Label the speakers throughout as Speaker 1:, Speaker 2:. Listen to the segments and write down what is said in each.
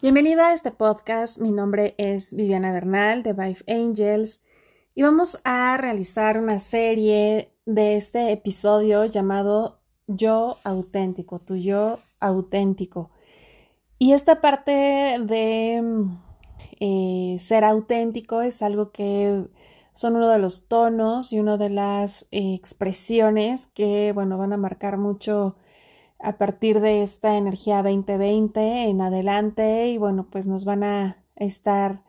Speaker 1: Bienvenida a este podcast. Mi nombre es Viviana Bernal de Vive Angels y vamos a realizar una serie de este episodio llamado Yo auténtico, tu yo auténtico. Y esta parte de eh, ser auténtico es algo que son uno de los tonos y una de las eh, expresiones que, bueno, van a marcar mucho a partir de esta energía 2020 en adelante y bueno, pues nos van a estar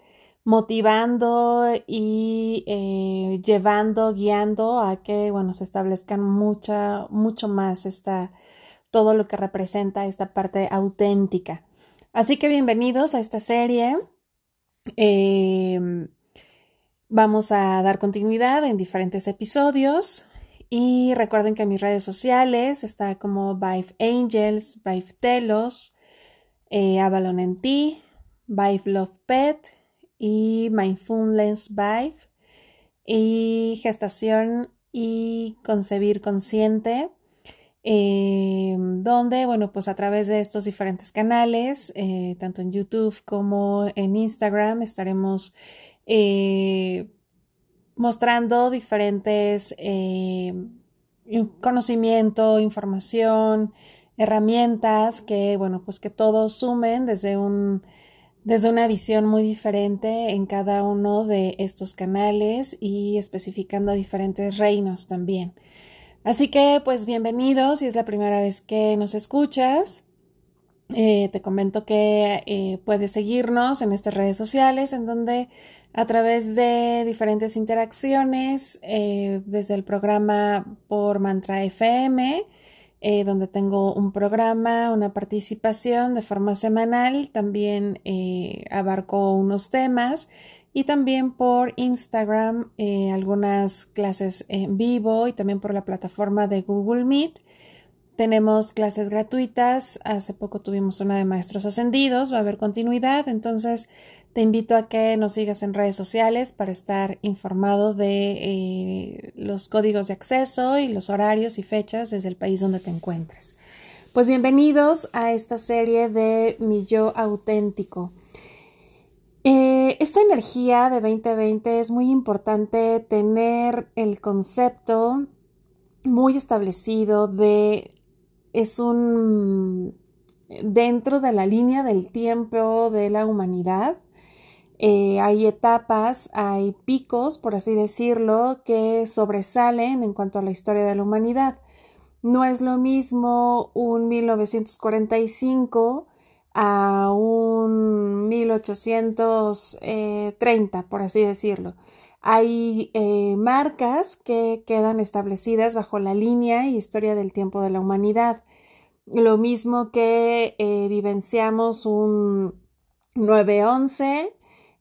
Speaker 1: motivando y eh, llevando, guiando a que, bueno, se establezcan mucha, mucho más esta, todo lo que representa esta parte auténtica. Así que bienvenidos a esta serie. Em, vamos a dar continuidad en diferentes episodios. Y recuerden que mis redes sociales está como Vive Angels, Vive Telos, eh, Avalon en ti, Vive Love Pet y Mindfulness Vive y Gestación y Concebir Consciente. Eh, donde, bueno, pues a través de estos diferentes canales, eh, tanto en YouTube como en Instagram, estaremos mostrando diferentes eh, conocimiento, información, herramientas que, bueno, pues que todos sumen desde un desde una visión muy diferente en cada uno de estos canales y especificando diferentes reinos también. Así que, pues bienvenidos si es la primera vez que nos escuchas. Eh, te comento que eh, puedes seguirnos en estas redes sociales en donde a través de diferentes interacciones, eh, desde el programa por Mantra FM, donde tengo un programa, una participación de forma semanal, también abarco unos temas y también por Instagram algunas clases en vivo y también por la plataforma de Google Meet. Tenemos clases gratuitas. Hace poco tuvimos una de maestros ascendidos. Va a haber continuidad. Entonces, te invito a que nos sigas en redes sociales para estar informado de eh, los códigos de acceso y los horarios y fechas desde el país donde te encuentres. Pues bienvenidos a esta serie de Mi Yo Auténtico. Eh, esta energía de 2020 es muy importante tener el concepto muy establecido de es un dentro de la línea del tiempo de la humanidad eh, hay etapas, hay picos, por así decirlo, que sobresalen en cuanto a la historia de la humanidad. No es lo mismo un 1945 a un 1830, por así decirlo. Hay eh, marcas que quedan establecidas bajo la línea y historia del tiempo de la humanidad. Lo mismo que eh, vivenciamos un 911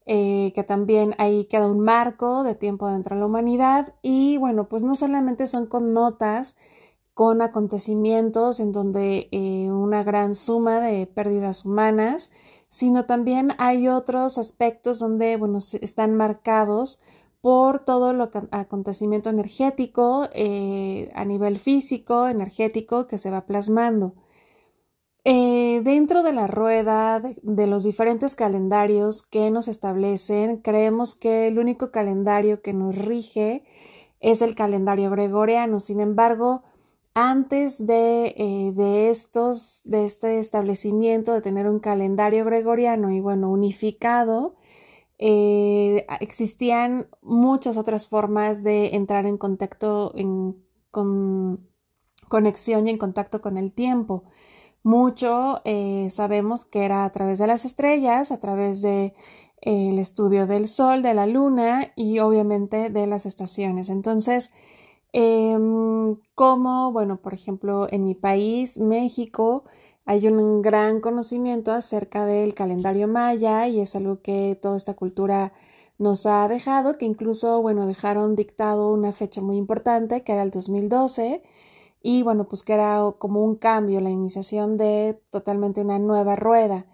Speaker 1: eh, que también ahí queda un marco de tiempo dentro de la humanidad y bueno, pues no solamente son con notas, con acontecimientos en donde una gran suma de pérdidas humanas, sino también hay otros aspectos donde, bueno, están marcados por todo lo acontecimiento energético eh, a nivel físico, energético que se va plasmando. Eh, dentro de la rueda de, los diferentes calendarios que nos establecen, creemos que el único calendario que nos rige es el calendario gregoriano. Sin embargo, antes de, eh, de estos, de este establecimiento de tener un calendario gregoriano y bueno, unificado, eh, existían muchas otras formas de entrar en contacto, en, con conexión y en contacto con el tiempo. Mucho eh, sabemos que era a través de las estrellas, a través de eh, el estudio del Sol, de la Luna y obviamente de las estaciones. Entonces, em, como, bueno, por ejemplo, en mi país, México, hay un gran conocimiento acerca del calendario maya y es algo que toda esta cultura nos ha dejado, que incluso, bueno, dejaron dictado una fecha muy importante, que era el 2012, y bueno, pues que era como un cambio, la iniciación de totalmente una nueva rueda.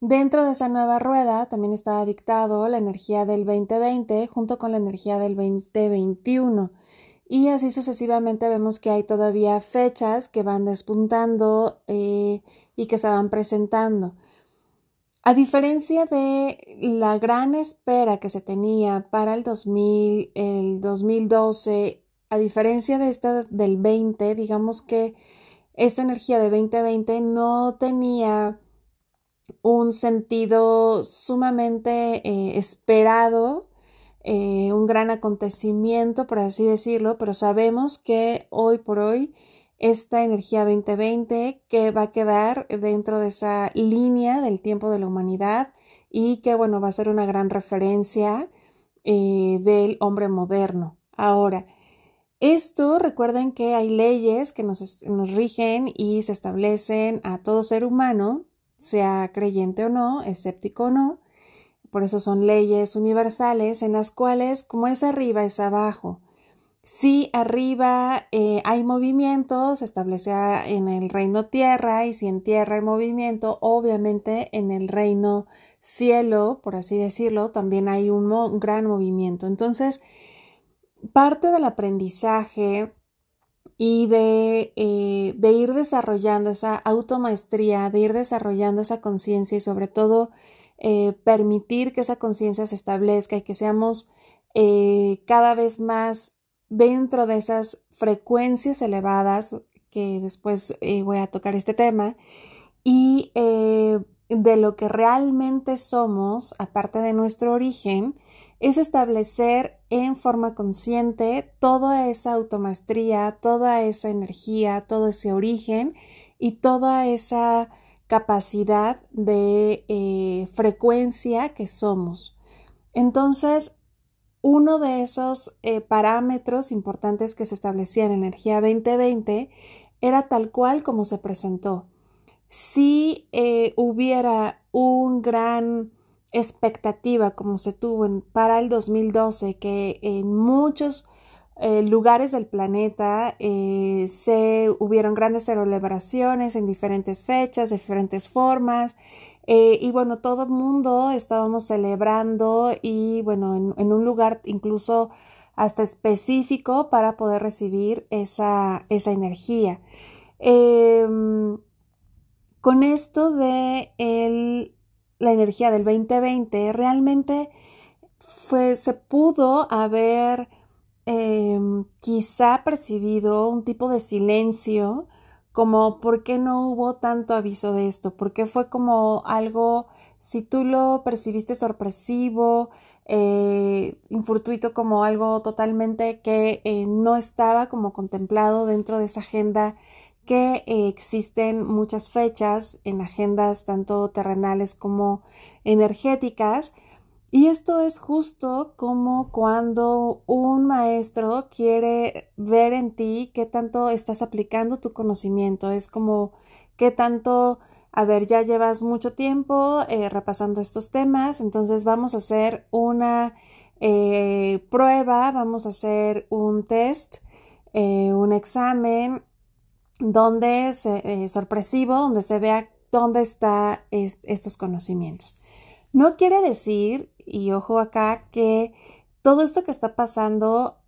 Speaker 1: Dentro de esa nueva rueda también estaba dictado la energía del 2020 junto con la energía del 2021. Y así sucesivamente vemos que hay todavía fechas que van despuntando eh, y que se van presentando. A diferencia de la gran espera que se tenía para el 2000, el 2012, a diferencia de esta del 20, digamos que esta energía de 2020 no tenía un sentido sumamente eh, esperado, eh, un gran acontecimiento, por así decirlo, pero sabemos que hoy por hoy esta energía 2020 que va a quedar dentro de esa línea del tiempo de la humanidad y que bueno va a ser una gran referencia eh, del hombre moderno. Ahora, esto recuerden que hay leyes que nos, nos rigen y se establecen a todo ser humano, sea creyente o no, escéptico o no, por eso son leyes universales en las cuales como es arriba es abajo. Si arriba eh, hay movimiento, se establece en el reino tierra y si en tierra hay movimiento, obviamente en el reino cielo, por así decirlo, también hay un, gran movimiento. Entonces, parte del aprendizaje y de, eh, de ir desarrollando esa automaestría, de ir desarrollando esa conciencia y sobre todo eh, permitir que esa conciencia se establezca y que seamos cada vez más dentro de esas frecuencias elevadas, que después eh, voy a tocar este tema, y eh, de lo que realmente somos, aparte de nuestro origen, es establecer en forma consciente toda esa automaestría, toda esa energía, todo ese origen y toda esa capacidad de eh, frecuencia que somos. Entonces, uno de esos eh, parámetros importantes que se establecía en Energía 2020 era tal cual como se presentó. Si eh, hubiera un gran expectativa como se tuvo para el 2012, que en muchos eh, lugares del planeta se hubieron grandes celebraciones en diferentes fechas, de diferentes formas, eh, y bueno, todo el mundo estábamos celebrando y bueno, en, un lugar incluso hasta específico para poder recibir esa, esa energía. Em, con esto de el, la energía del 2020, realmente fue, se pudo haber em, quizá percibido un tipo de silencio como por qué no hubo tanto aviso de esto, por qué fue como algo, si tú lo percibiste sorpresivo, eh, infortuito como algo totalmente que eh, no estaba como contemplado dentro de esa agenda que eh, existen muchas fechas en agendas tanto terrenales como energéticas y esto es justo como cuando un maestro quiere ver en ti qué tanto estás aplicando tu conocimiento. Es como qué tanto, a ver, ya llevas mucho tiempo eh, repasando estos temas, entonces vamos a hacer una eh, prueba, vamos a hacer un test, eh, un examen donde se, sorpresivo, donde se vea dónde están estos conocimientos. No quiere decir y ojo acá que todo esto que está pasando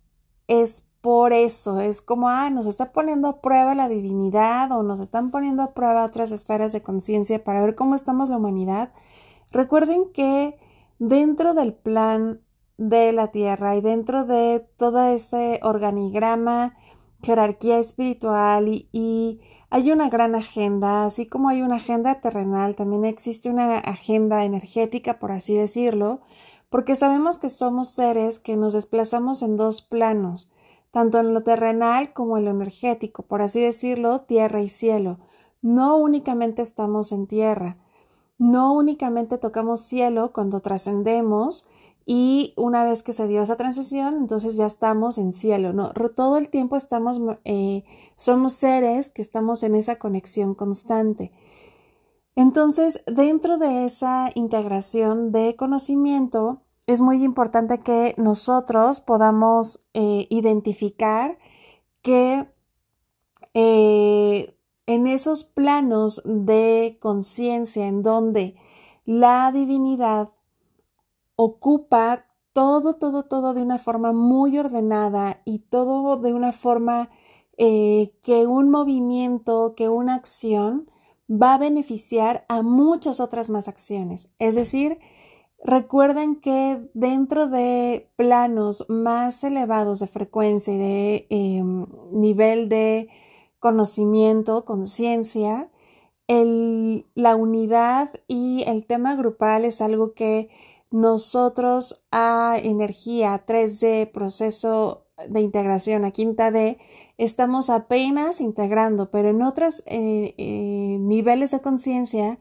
Speaker 1: es por eso, es como, ah, nos está poniendo a prueba la divinidad o nos están poniendo a prueba otras esferas de conciencia para ver cómo estamos la humanidad. Recuerden que dentro del plan de la Tierra y dentro de todo ese organigrama, jerarquía espiritual y hay una gran agenda, así como hay una agenda terrenal, también existe una agenda energética, por así decirlo, porque sabemos que somos seres que nos desplazamos en dos planos, tanto en lo terrenal como en lo energético, por así decirlo, tierra y cielo. No únicamente estamos en tierra, no únicamente tocamos cielo cuando trascendemos, y una vez que se dio esa transición, entonces ya estamos en cielo, ¿no? Todo el tiempo estamos, eh, somos seres que estamos en esa conexión constante. Entonces, dentro de esa integración de conocimiento, es muy importante que nosotros podamos eh, identificar que eh, en esos planos de conciencia en donde la divinidad ocupa todo, todo, todo de una forma muy ordenada y todo de una forma eh, que un movimiento, que una acción va a beneficiar a muchas otras más acciones. Es decir, recuerden que dentro de planos más elevados de frecuencia y de em, nivel de conocimiento, conciencia, la unidad y el tema grupal es algo que nosotros a energía 3D, proceso de integración a quinta D, estamos apenas integrando, pero en otros eh, eh, niveles de conciencia,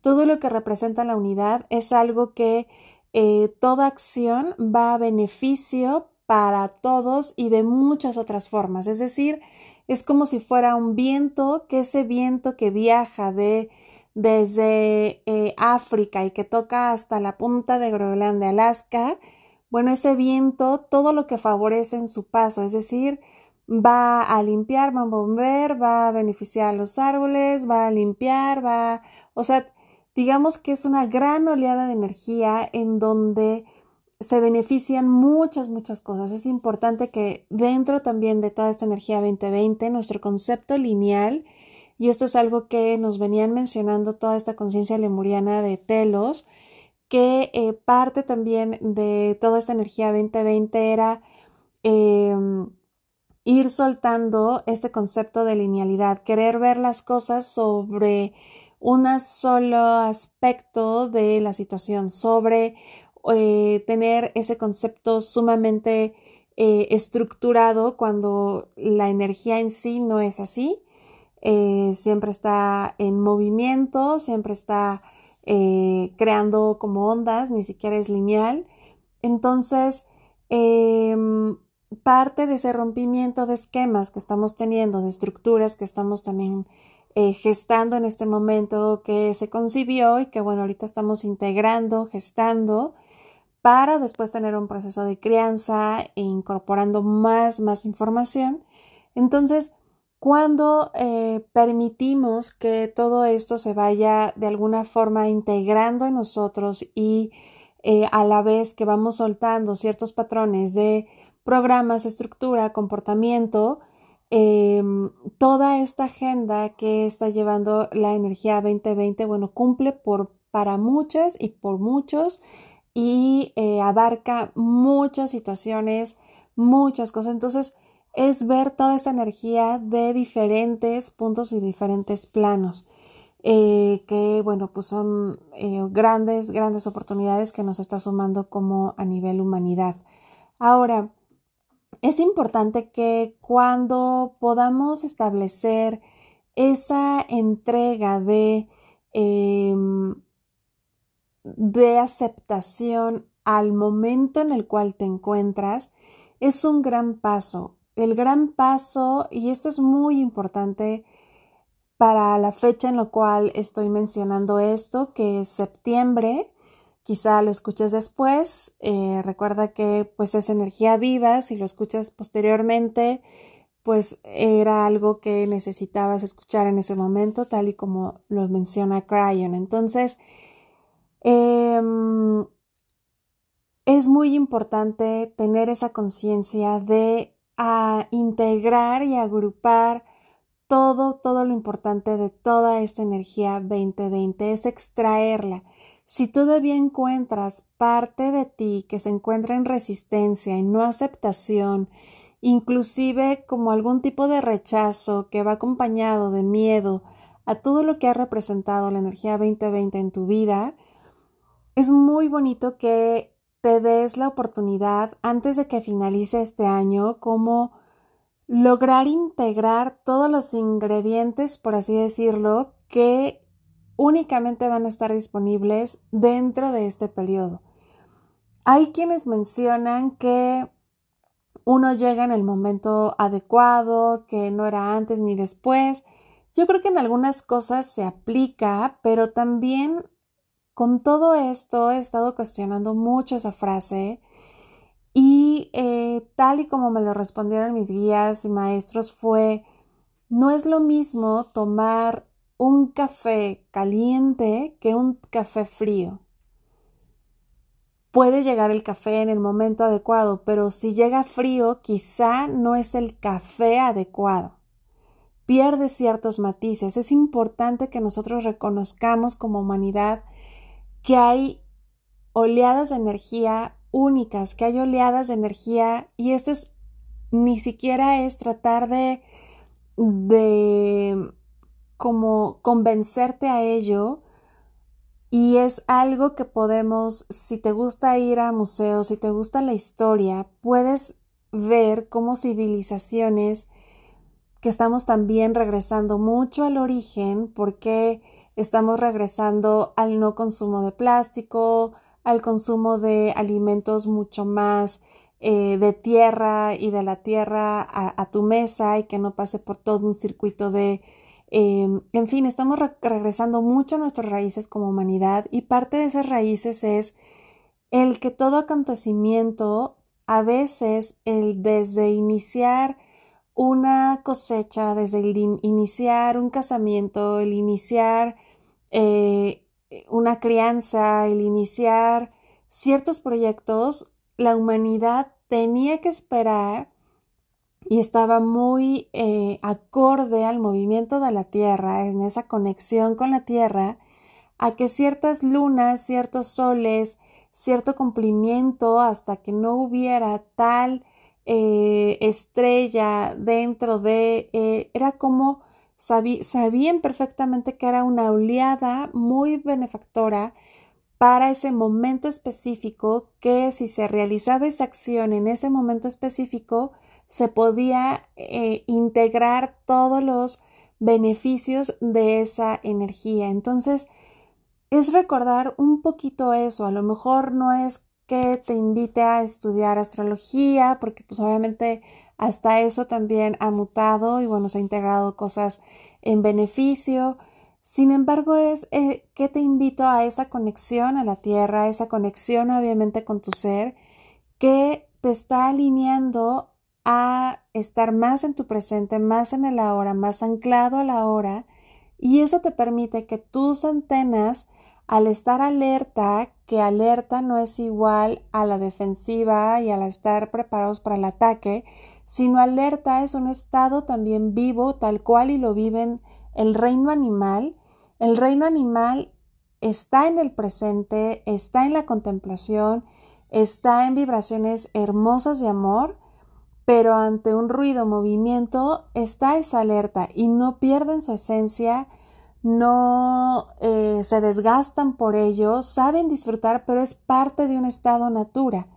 Speaker 1: todo lo que representa la unidad es algo que eh, toda acción va a beneficio para todos y de muchas otras formas. Es decir, es como si fuera un viento, que ese viento que viaja de desde África y que toca hasta la punta de Groenlandia, Alaska, bueno, ese viento, todo lo que favorece en su paso, es decir, va a limpiar, va a bomber, va a beneficiar a los árboles, va a limpiar, va, o sea, digamos que es una gran oleada de energía en donde se benefician muchas, muchas cosas. Es importante que dentro también de toda esta energía 2020, nuestro concepto lineal, y esto es algo que nos venían mencionando toda esta conciencia lemuriana de telos, que eh, parte también de toda esta energía 2020 era em, ir soltando este concepto de linealidad, querer ver las cosas sobre un solo aspecto de la situación, sobre eh, tener ese concepto sumamente eh, estructurado cuando la energía en sí no es así. Siempre está en movimiento, siempre está eh, creando como ondas, ni siquiera es lineal. Entonces, em, parte de ese rompimiento de esquemas que estamos teniendo, de estructuras que estamos también eh, gestando en este momento que se concibió y que bueno, ahorita estamos integrando, gestando para después tener un proceso de crianza e incorporando más, más información. Entonces, cuando eh, permitimos que todo esto se vaya de alguna forma integrando en nosotros y eh, a la vez que vamos soltando ciertos patrones de programas, estructura, comportamiento, em, toda esta agenda que está llevando la energía 2020, bueno, cumple por, para muchas y por muchos y eh, abarca muchas situaciones, muchas cosas. Entonces, es ver toda esa energía de diferentes puntos y diferentes planos. Eh, que bueno, pues son eh, grandes, grandes oportunidades que nos está sumando como a nivel humanidad. Ahora, es importante que cuando podamos establecer esa entrega de, em, de aceptación al momento en el cual te encuentras, es un gran paso el gran paso, y esto es muy importante para la fecha en la cual estoy mencionando esto, que es septiembre, quizá lo escuches después, eh, recuerda que pues es energía viva, si lo escuchas posteriormente, pues era algo que necesitabas escuchar en ese momento, tal y como lo menciona Cryon. Entonces, em, es muy importante tener esa conciencia de a integrar y agrupar todo, todo lo importante de toda esta energía 2020, es extraerla. Si todavía encuentras parte de ti que se encuentra en resistencia, y no aceptación, inclusive como algún tipo de rechazo que va acompañado de miedo a todo lo que ha representado la energía 2020 en tu vida, es muy bonito que te des la oportunidad antes de que finalice este año como lograr integrar todos los ingredientes, por así decirlo, que únicamente van a estar disponibles dentro de este periodo. Hay quienes mencionan que uno llega en el momento adecuado, que no era antes ni después. Yo creo que en algunas cosas se aplica, pero también con todo esto he estado cuestionando mucho esa frase y eh, tal y como me lo respondieron mis guías y maestros fue, no es lo mismo tomar un café caliente que un café frío. Puede llegar el café en el momento adecuado, pero si llega frío, quizá no es el café adecuado. pierde ciertos matices. Es importante que nosotros reconozcamos como humanidad que hay oleadas de energía únicas, que hay oleadas de energía y esto es ni siquiera es tratar de de como convencerte a ello y es algo que podemos, si te gusta ir a museos, si te gusta la historia, puedes ver cómo civilizaciones que estamos también regresando mucho al origen, porque estamos regresando al no consumo de plástico, al consumo de alimentos mucho más eh, de tierra y de la tierra a, tu mesa y que no pase por todo un circuito de... Em, en fin, estamos regresando mucho a nuestras raíces como humanidad y parte de esas raíces es el que todo acontecimiento, a veces el desde iniciar una cosecha, desde el iniciar un casamiento, el iniciar eh, una crianza, el iniciar ciertos proyectos, la humanidad tenía que esperar y estaba muy eh, acorde al movimiento de la Tierra, en esa conexión con la Tierra, a que ciertas lunas, ciertos soles, cierto cumplimiento hasta que no hubiera tal eh, estrella dentro de, era como sabían perfectamente que era una oleada muy benefactora para ese momento específico que si se realizaba esa acción en ese momento específico se podía eh, integrar todos los beneficios de esa energía. Entonces, es recordar un poquito eso. A lo mejor no es que te invite a estudiar astrología, porque pues obviamente hasta eso también ha mutado y bueno, se ha integrado cosas en beneficio. Sin embargo, es eh, que te invito a esa conexión a la tierra, esa conexión obviamente con tu ser, que te está alineando a estar más en tu presente, más en el ahora, más anclado a la hora, y eso te permite que tus antenas, al estar alerta, que alerta no es igual a la defensiva y al estar preparados para el ataque, sino alerta es un estado también vivo, tal cual y lo viven el reino animal, el reino animal está en el presente, está en la contemplación, está en vibraciones hermosas de amor, pero ante un ruido, movimiento, está esa alerta y no pierden su esencia, no eh, se desgastan por ello, saben disfrutar, pero es parte de un estado natura.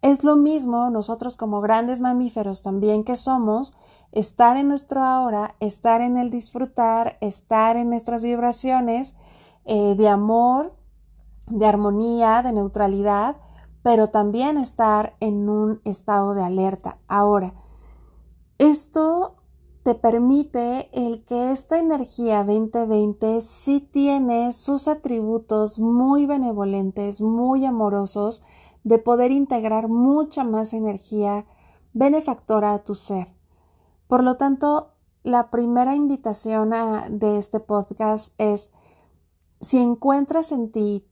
Speaker 1: Es lo mismo nosotros como grandes mamíferos también que somos, estar en nuestro ahora, estar en el disfrutar, estar en nuestras vibraciones eh, de amor, de armonía, de neutralidad, pero también estar en un estado de alerta. Ahora, esto te permite el que esta energía 2020 sí tiene sus atributos muy benevolentes, muy amorosos, de poder integrar mucha más energía benefactora a tu ser. Por lo tanto, la primera invitación de este podcast es si encuentras en ti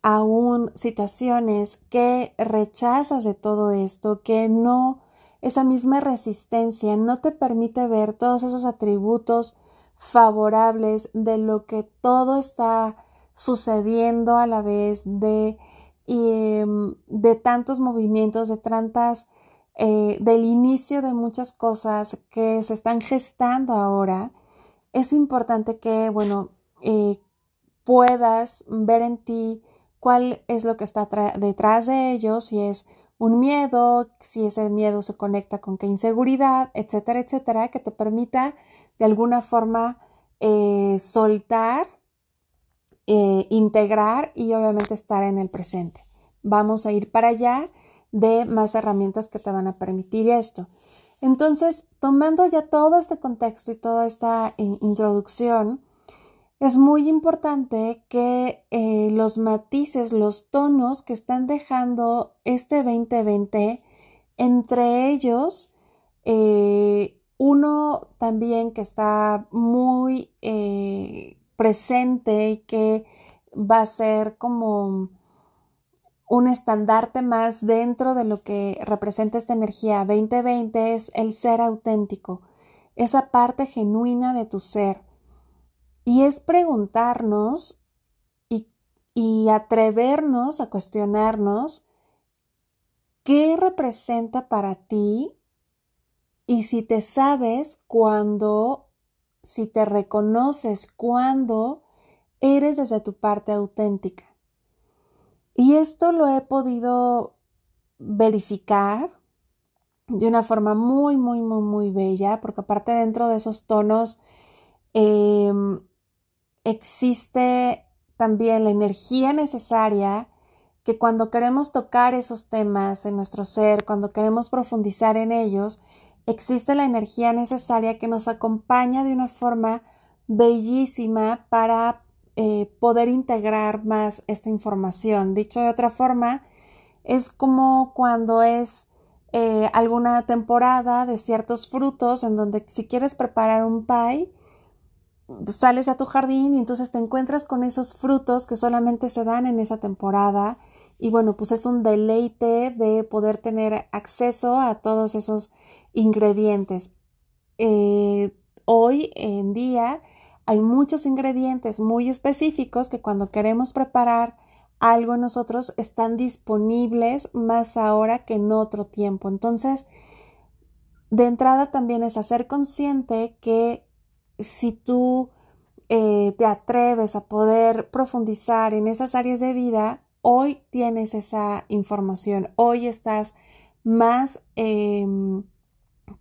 Speaker 1: aún situaciones que rechazas de todo esto, que no, esa misma resistencia no te permite ver todos esos atributos favorables de lo que todo está sucediendo a la vez, de, em, de tantos movimientos, de tantas eh, del inicio de muchas cosas que se están gestando ahora, es importante que, bueno, eh, puedas ver en ti cuál es lo que está detrás de ellos, si es un miedo, si ese miedo se conecta con qué inseguridad, etcétera, etcétera, que te permita de alguna forma eh, soltar, integrar y obviamente estar en el presente. Vamos a ir para allá de más herramientas que te van a permitir esto. Entonces, tomando ya todo este contexto y toda esta eh, introducción, es muy importante que eh, los matices, los tonos que están dejando este 2020, entre ellos, eh, uno también que está muy presente y que va a ser como un estandarte más dentro de lo que representa esta energía 2020 es el ser auténtico, esa parte genuina de tu ser. Y es preguntarnos y, y atrevernos a cuestionarnos qué representa para ti y si te sabes cuando, si te reconoces cuando eres desde tu parte auténtica. Y esto lo he podido verificar de una forma muy, muy, muy, muy bella, porque aparte dentro de esos tonos em, existe también la energía necesaria que cuando queremos tocar esos temas en nuestro ser, cuando queremos profundizar en ellos, existe la energía necesaria que nos acompaña de una forma bellísima para eh, poder integrar más esta información. Dicho de otra forma, es como cuando es eh, alguna temporada de ciertos frutos en donde si quieres preparar un pie, sales a tu jardín y entonces te encuentras con esos frutos que solamente se dan en esa temporada y bueno, pues es un deleite de poder tener acceso a todos esos ingredientes. Eh, hoy en día hay muchos ingredientes muy específicos que cuando queremos preparar algo nosotros están disponibles más ahora que en otro tiempo. Entonces, de entrada también es hacer consciente que si tú eh, te atreves a poder profundizar en esas áreas de vida, hoy tienes esa información, hoy estás más em,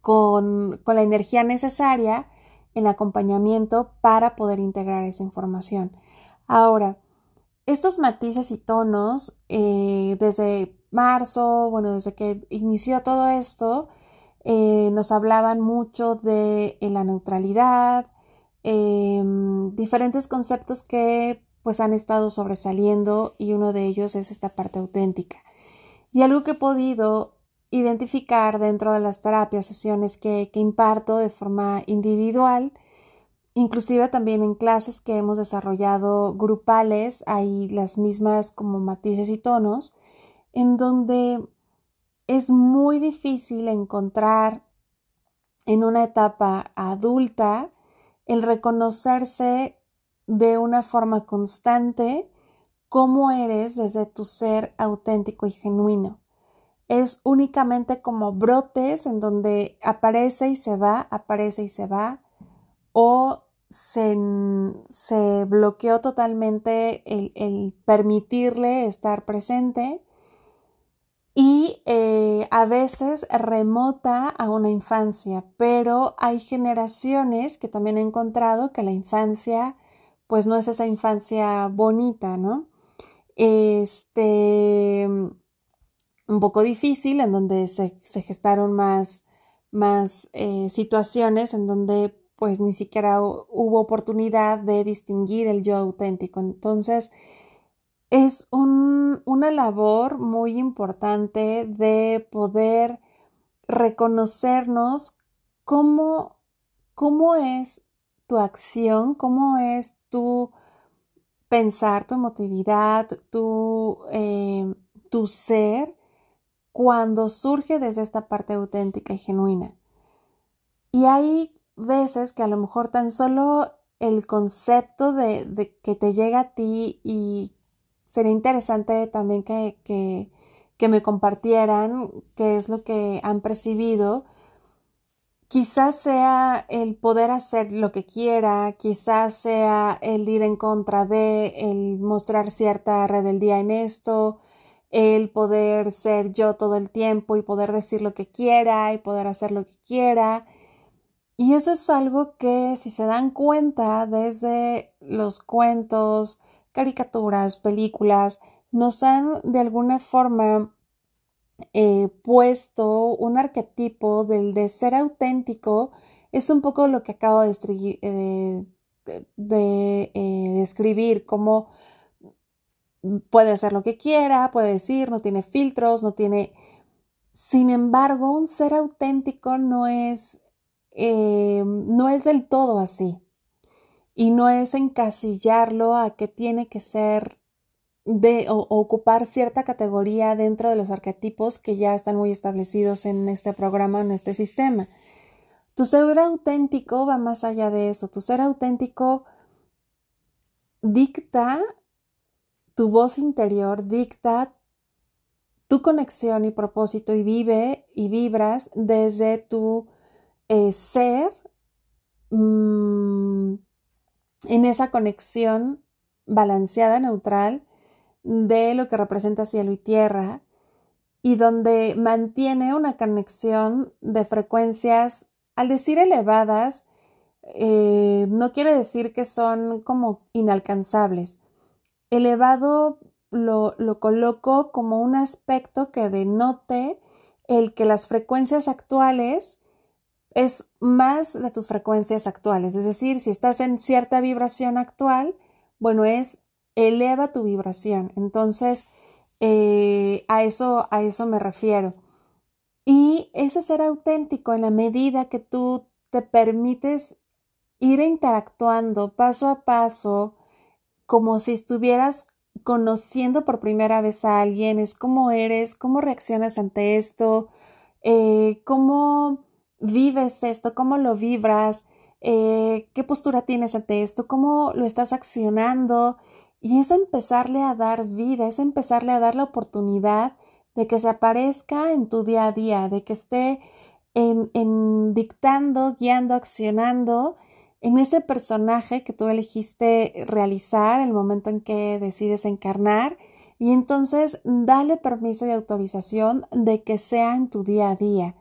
Speaker 1: con, con la energía necesaria en acompañamiento para poder integrar esa información. Ahora, estos matices y tonos, eh, desde marzo, bueno, desde que inició todo esto, eh, nos hablaban mucho de la neutralidad, em, diferentes conceptos que pues han estado sobresaliendo y uno de ellos es esta parte auténtica. Y algo que he podido identificar dentro de las terapias, sesiones que, que imparto de forma individual, inclusive también en clases que hemos desarrollado grupales, hay las mismas como matices y tonos, en donde es muy difícil encontrar en una etapa adulta el reconocerse de una forma constante cómo eres desde tu ser auténtico y genuino. Es únicamente como brotes en donde aparece y se va, aparece y se va, o se, se bloqueó totalmente el, permitirle estar presente y eh, a veces remota a una infancia, pero hay generaciones que también he encontrado que la infancia pues no es esa infancia bonita, ¿no? Este, un poco difícil, en donde se, gestaron más, más eh, situaciones en donde pues ni siquiera hubo oportunidad de distinguir el yo auténtico. Entonces, es una labor muy importante de poder reconocernos cómo, cómo es tu acción, cómo es tu pensar, tu emotividad, tu, eh, tu ser, cuando surge desde esta parte auténtica y genuina. Y hay veces que a lo mejor tan solo el concepto de, que te llega a ti y sería interesante también que, que, que me compartieran qué es lo que han percibido. Quizás sea el poder hacer lo que quiera, quizás sea el ir en contra de, el mostrar cierta rebeldía en esto, el poder ser yo todo el tiempo y poder decir lo que quiera y poder hacer lo que quiera. Y eso es algo que si se dan cuenta desde los cuentos, caricaturas, películas, nos han de alguna forma eh, puesto un arquetipo del de ser auténtico. Es un poco lo que acabo de, eh, eh, describir, como puede hacer lo que quiera, puede decir, no tiene filtros, no tiene... Sin embargo, un ser auténtico no es no es del todo así. Y no es encasillarlo a que tiene que ser de o, ocupar cierta categoría dentro de los arquetipos que ya están muy establecidos en este programa, en este sistema. Tu ser auténtico va más allá de eso. Tu ser auténtico dicta tu voz interior, dicta tu conexión y propósito y vive y vibras desde tu eh, ser mm, en esa conexión balanceada, neutral, de lo que representa cielo y tierra y donde mantiene una conexión de frecuencias, al decir elevadas, eh, no quiere decir que son como inalcanzables. Elevado lo, lo coloco como un aspecto que denote el que las frecuencias actuales es más de tus frecuencias actuales. Es decir, si estás en cierta vibración actual, bueno, es eleva tu vibración. Entonces, eh, a, eso, a eso me refiero. Y ese ser auténtico en la medida que tú te permites ir interactuando paso a paso, como si estuvieras conociendo por primera vez a alguien, es cómo eres, cómo reaccionas ante esto, eh, cómo vives esto, cómo lo vibras, eh, qué postura tienes ante esto, cómo lo estás accionando y es empezarle a dar vida, es empezarle a dar la oportunidad de que se aparezca en tu día a día, de que esté en, en dictando, guiando, accionando en ese personaje que tú elegiste realizar el momento en que decides encarnar y entonces dale permiso y autorización de que sea en tu día a día.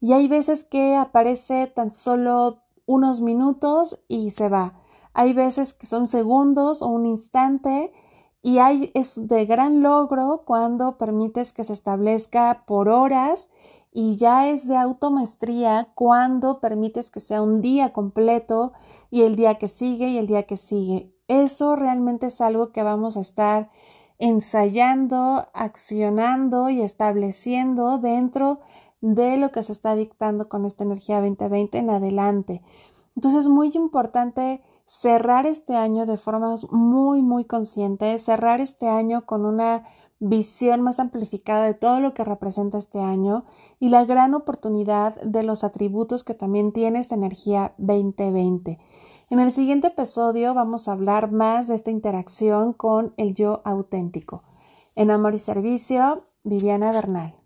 Speaker 1: Y hay veces que aparece tan solo unos minutos y se va. Hay veces que son segundos o un instante y hay, es de gran logro cuando permites que se establezca por horas y ya es de automaestría cuando permites que sea un día completo y el día que sigue y el día que sigue. Eso realmente es algo que vamos a estar ensayando, accionando y estableciendo dentro de lo que se está dictando con esta energía 2020 en adelante. Entonces es muy importante cerrar este año de formas muy, muy conscientes, cerrar este año con una visión más amplificada de todo lo que representa este año y la gran oportunidad de los atributos que también tiene esta energía 2020. En el siguiente episodio vamos a hablar más de esta interacción con el yo auténtico. En Amor y Servicio, Viviana Bernal.